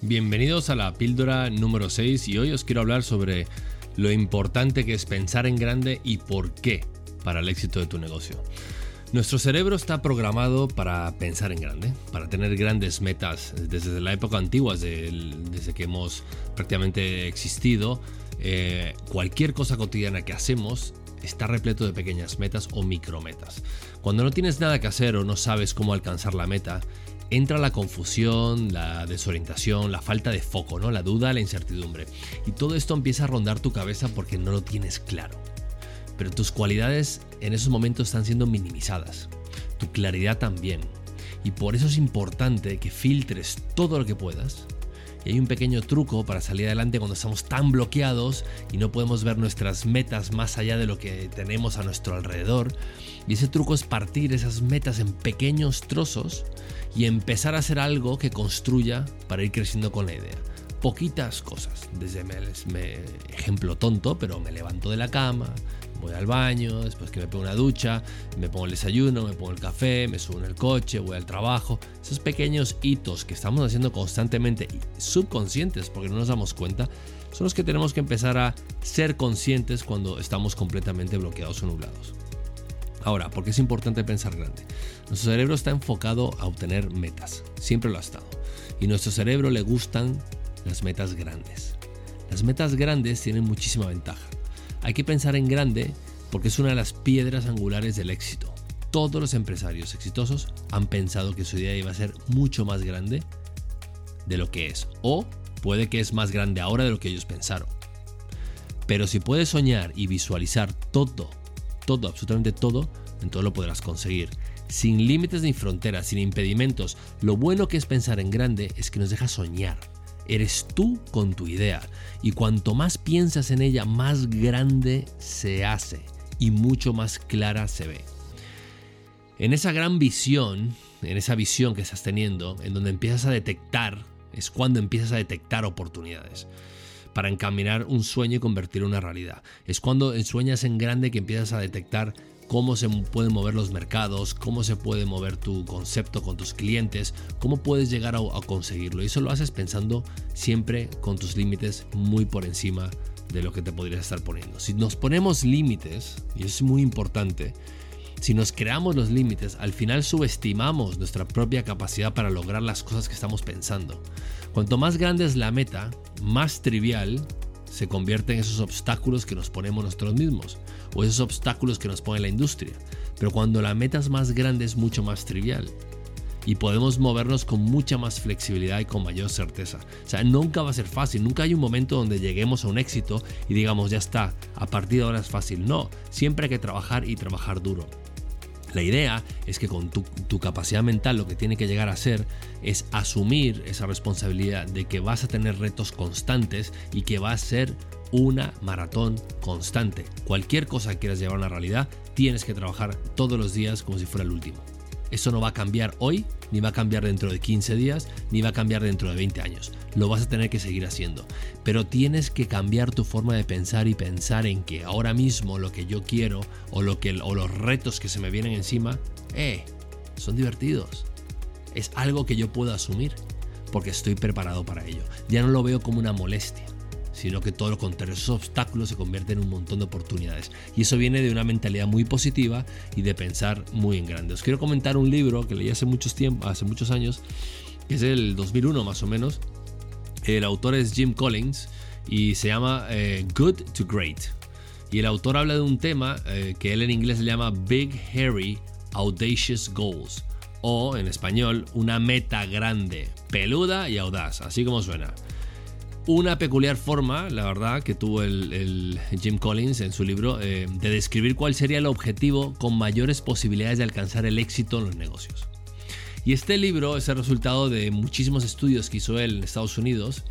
Bienvenidos a la píldora número 6 y hoy os quiero hablar sobre lo importante que es pensar en grande y por qué para el éxito de tu negocio. Nuestro cerebro está programado para pensar en grande, para tener grandes metas desde la época antigua, desde, que hemos prácticamente existido. Eh, cualquier cosa cotidiana que hacemos está repleto de pequeñas metas o micrometas. Cuando no tienes nada que hacer o no sabes cómo alcanzar la meta, entra la confusión, la desorientación, la falta de foco, ¿no? La duda, la incertidumbre. Y todo esto empieza a rondar tu cabeza porque no lo tienes claro. Pero tus cualidades en esos momentos están siendo minimizadas. Tu claridad también. Y por eso es importante que filtres todo lo que puedas. Y hay un pequeño truco para salir adelante cuando estamos tan bloqueados y no podemos ver nuestras metas más allá de lo que tenemos a nuestro alrededor. Y ese truco es partir esas metas en pequeños trozos y empezar a hacer algo que construya para ir creciendo con la idea. Poquitas cosas, desde me, ejemplo tonto, pero me levanto de la cama, voy al baño, después que me pongo una ducha, me pongo el desayuno, me pongo el café, me subo en el coche, voy al trabajo. Esos pequeños hitos que estamos haciendo constantemente y subconscientes porque no nos damos cuenta, son los que tenemos que empezar a ser conscientes cuando estamos completamente bloqueados o nublados. Ahora, ¿por qué es importante pensar grande? Nuestro cerebro está enfocado a obtener metas, siempre lo ha estado. Y a nuestro cerebro le gustan las metas grandes. Las metas grandes tienen muchísima ventaja. Hay que pensar en grande porque es una de las piedras angulares del éxito. Todos los empresarios exitosos han pensado que su idea iba a ser mucho más grande de lo que es. O puede que es más grande ahora de lo que ellos pensaron. Pero si puedes soñar y visualizar todo todo, absolutamente todo, entonces lo podrás conseguir. Sin límites ni fronteras, sin impedimentos. Lo bueno que es pensar en grande es que nos deja soñar. Eres tú con tu idea. Y cuanto más piensas en ella, más grande se hace y mucho más clara se ve. En esa gran visión, en esa visión que estás teniendo, en donde empiezas a detectar, es cuando empiezas a detectar oportunidades para encaminar un sueño y convertirlo en una realidad. Es cuando sueñas en grande que empiezas a detectar cómo se pueden mover los mercados, cómo se puede mover tu concepto con tus clientes, cómo puedes llegar a, conseguirlo. Y eso lo haces pensando siempre con tus límites muy por encima de lo que te podrías estar poniendo. Si nos ponemos límites, y es muy importante, si nos creamos los límites, al final subestimamos nuestra propia capacidad para lograr las cosas que estamos pensando. Cuanto más grande es la meta, más trivial se convierten esos obstáculos que nos ponemos nosotros mismos o esos obstáculos que nos pone la industria. Pero cuando la meta es más grande es mucho más trivial y podemos movernos con mucha más flexibilidad y con mayor certeza. O sea, nunca va a ser fácil, nunca hay un momento donde lleguemos a un éxito y digamos ya está, a partir de ahora es fácil. No, siempre hay que trabajar y trabajar duro. La idea es que con tu, capacidad mental lo que tiene que llegar a ser es asumir esa responsabilidad de que vas a tener retos constantes y que va a ser una maratón constante. Cualquier cosa que quieras llevar a una realidad, tienes que trabajar todos los días como si fuera el último. Eso no va a cambiar hoy, ni va a cambiar dentro de 15 días, ni va a cambiar dentro de 20 años. Lo vas a tener que seguir haciendo. Pero tienes que cambiar tu forma de pensar y pensar en que ahora mismo lo que yo quiero o, lo que, o los retos que se me vienen encima, eh, son divertidos. Es algo que yo puedo asumir porque estoy preparado para ello. Ya no lo veo como una molestia sino que todo lo contrario, esos obstáculos se convierten en un montón de oportunidades. Y eso viene de una mentalidad muy positiva y de pensar muy en grande. Os quiero comentar un libro que leí hace muchos tiempos, hace muchos años, que es el 2001 más o menos. El autor es Jim Collins y se llama eh, Good to Great. Y el autor habla de un tema eh, que él en inglés se llama Big Hairy Audacious Goals o en español una meta grande, peluda y audaz, así como suena una peculiar forma, la verdad, que tuvo el, Jim Collins en su libro eh, de describir cuál sería el objetivo con mayores posibilidades de alcanzar el éxito en los negocios. Y este libro es el resultado de muchísimos estudios que hizo él en Estados Unidos,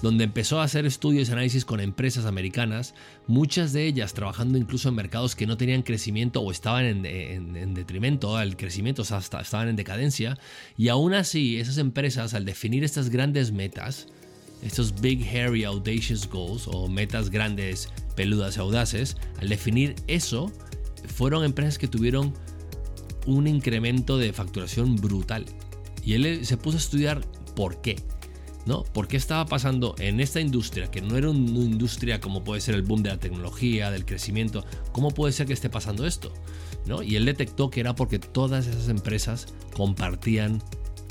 donde empezó a hacer estudios y análisis con empresas americanas, muchas de ellas trabajando incluso en mercados que no tenían crecimiento o estaban en, detrimento al crecimiento, o sea, estaban en decadencia. Y aún así, esas empresas, al definir estas grandes metas, estos Big Hairy Audacious Goals o metas grandes, peludas y audaces, al definir eso, fueron empresas que tuvieron un incremento de facturación brutal. Y él se puso a estudiar por qué. ¿no? ¿Por qué estaba pasando en esta industria, que no era una industria como puede ser el boom de la tecnología, del crecimiento? ¿Cómo puede ser que esté pasando esto? ¿No? Y él detectó que era porque todas esas empresas compartían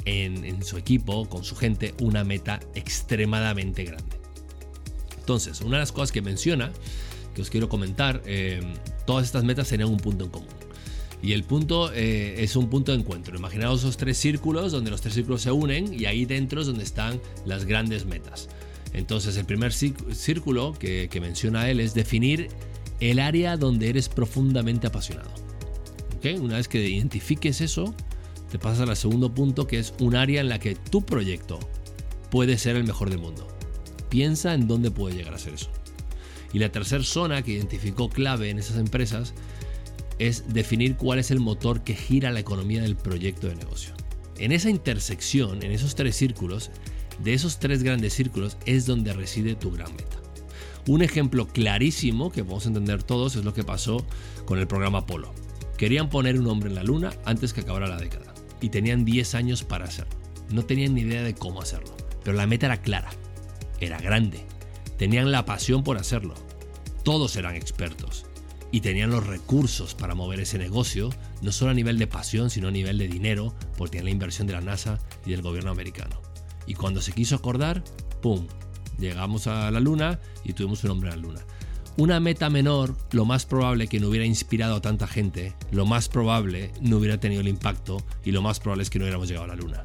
en, su equipo, con su gente, una meta extremadamente grande. Entonces, una de las cosas que menciona, que os quiero comentar, eh, todas estas metas tenían un punto en común. Y el punto eh, es un punto de encuentro. Imaginaos esos tres círculos donde los tres círculos se unen y ahí dentro es donde están las grandes metas. Entonces el primer círculo que, menciona él es definir el área donde eres profundamente apasionado. Una vez que identifiques eso, te pasas al segundo punto que es un área en la que tu proyecto puede ser el mejor del mundo. Piensa en dónde puede llegar a ser eso. Y la tercera zona que identificó clave en esas empresas es definir cuál es el motor que gira la economía del proyecto de negocio. En esa intersección, en esos tres círculos, de esos tres grandes círculos es donde reside tu gran meta. Un ejemplo clarísimo que podemos entender todos es lo que pasó con el programa Apolo. Querían poner un hombre en la luna antes que acabara la década y tenían 10 años para hacerlo. No tenían ni idea de cómo hacerlo, pero la meta era clara, era grande, tenían la pasión por hacerlo. Todos eran expertos y tenían los recursos para mover ese negocio, no solo a nivel de pasión, sino a nivel de dinero, porque tenían la inversión de la NASA y del gobierno americano. Y cuando se quiso acordar, ¡pum! Llegamos a la Luna y tuvimos un hombre en la Luna. Una meta menor, lo más probable que no hubiera inspirado a tanta gente, lo más probable no hubiera tenido el impacto y lo más probable es que no hubiéramos llegado a la Luna.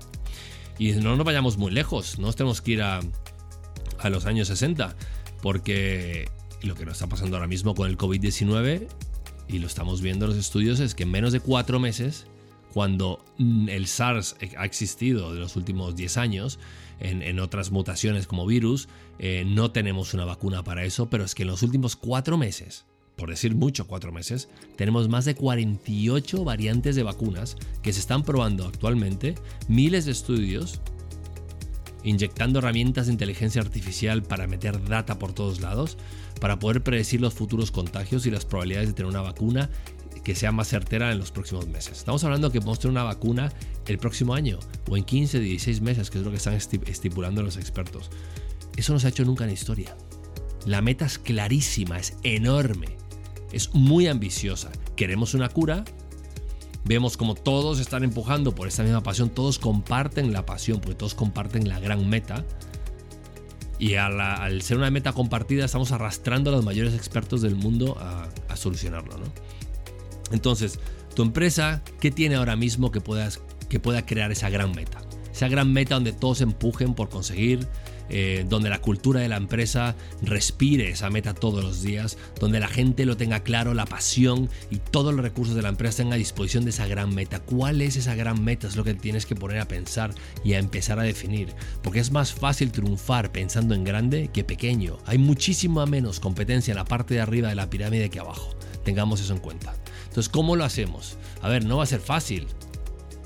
Y no nos vayamos muy lejos, no tenemos que ir a, a los años 60, porque lo que nos está pasando ahora mismo con el COVID-19, y lo estamos viendo en los estudios, es que en menos de cuatro meses, cuando el SARS ha existido de los últimos 10 años, en, otras mutaciones como virus, eh, no tenemos una vacuna para eso, pero es que en los últimos cuatro meses, por decir mucho, cuatro meses, tenemos más de 48 variantes de vacunas que se están probando actualmente, miles de estudios inyectando herramientas de inteligencia artificial para meter data por todos lados, para poder predecir los futuros contagios y las probabilidades de tener una vacuna que sea más certera en los próximos meses. Estamos hablando que podemos una vacuna el próximo año o en 15, 16 meses, que es lo que están estipulando los expertos. Eso no se ha hecho nunca en la historia. La meta es clarísima, es enorme, es muy ambiciosa. Queremos una cura, vemos como todos están empujando por esta misma pasión, todos comparten la pasión, porque todos comparten la gran meta. Y al ser una meta compartida, estamos arrastrando a los mayores expertos del mundo a, solucionarlo. Entonces, tu empresa, ¿qué tiene ahora mismo que, puedas, que pueda crear esa gran meta? Esa gran meta donde todos empujen por conseguir eh, donde la cultura de la empresa respire esa meta todos los días, donde la gente lo tenga claro, la pasión y todos los recursos de la empresa tengan a disposición de esa gran meta. ¿Cuál es esa gran meta? Es lo que tienes que poner a pensar y a empezar a definir, porque es más fácil triunfar pensando en grande que pequeño. Hay muchísima menos competencia en la parte de arriba de la pirámide que abajo. Tengamos eso en cuenta. Entonces, ¿cómo lo hacemos? A ver, no va a ser fácil,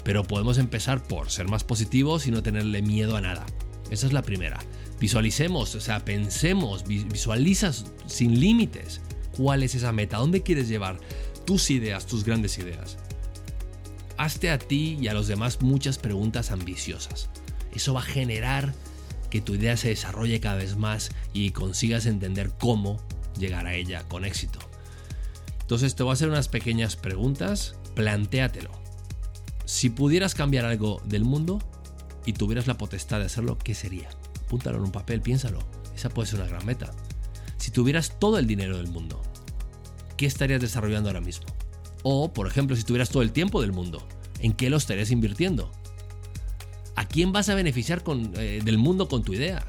pero podemos empezar por ser más positivos y no tenerle miedo a nada. Esa es la primera. Visualicemos, o sea, pensemos, visualizas sin límites cuál es esa meta, dónde quieres llevar tus ideas, tus grandes ideas. Hazte a ti y a los demás muchas preguntas ambiciosas. Eso va a generar que tu idea se desarrolle cada vez más y consigas entender cómo llegar a ella con éxito. Entonces te voy a hacer unas pequeñas preguntas, plantéatelo. Si pudieras cambiar algo del mundo y tuvieras la potestad de hacerlo, ¿qué sería? Apúntalo en un papel, piénsalo. Esa puede ser una gran meta. Si tuvieras todo el dinero del mundo, ¿qué estarías desarrollando ahora mismo? O, por ejemplo, si tuvieras todo el tiempo del mundo, ¿en qué lo estarías invirtiendo? ¿A quién vas a beneficiar eh, del mundo con tu idea?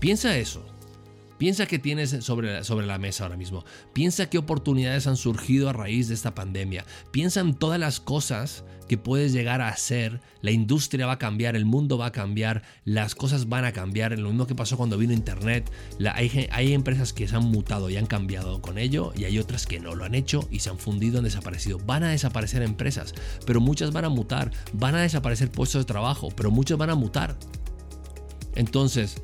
Piensa eso. Piensa qué tienes sobre, sobre la mesa ahora mismo. Piensa qué oportunidades han surgido a raíz de esta pandemia. Piensa en todas las cosas que puedes llegar a hacer. La industria va a cambiar, el mundo va a cambiar, las cosas van a cambiar. Lo mismo que pasó cuando vino Internet. hay, hay empresas que se han mutado y han cambiado con ello y hay otras que no lo han hecho y se han fundido, han desaparecido. Van a desaparecer empresas, pero muchas van a mutar. Van a desaparecer puestos de trabajo, pero muchos van a mutar. Entonces,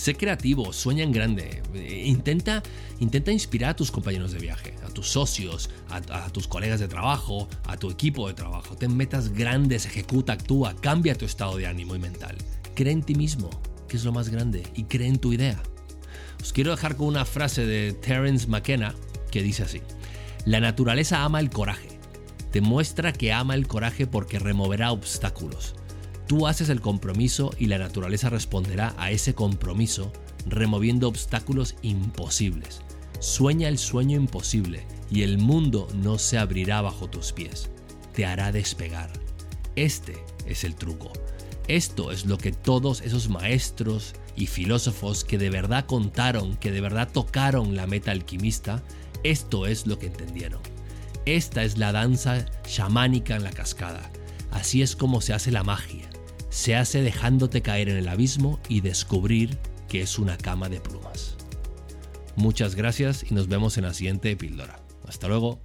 Sé creativo, sueña en grande. Intenta, intenta inspirar a tus compañeros de viaje, a tus socios, a, tus colegas de trabajo, a tu equipo de trabajo. Ten metas grandes, ejecuta, actúa, cambia tu estado de ánimo y mental. Cree en ti mismo. que es lo más grande, y cree en tu idea. Os quiero dejar con una frase de Terence McKenna que dice así, la naturaleza ama el coraje, demuestra que ama el coraje porque removerá obstáculos. Tú haces el compromiso y la naturaleza responderá a ese compromiso removiendo obstáculos imposibles. Sueña el sueño imposible y el mundo no se abrirá bajo tus pies. Te hará despegar. Este es el truco. Esto es lo que todos esos maestros y filósofos que de verdad contaron, que de verdad tocaron la meta alquimista, esto es lo que entendieron. Esta es la danza chamánica en la cascada. Así es como se hace la magia. Se hace dejándote caer en el abismo y descubrir que es una cama de plumas. Muchas gracias y nos vemos en la siguiente píldora. Hasta luego.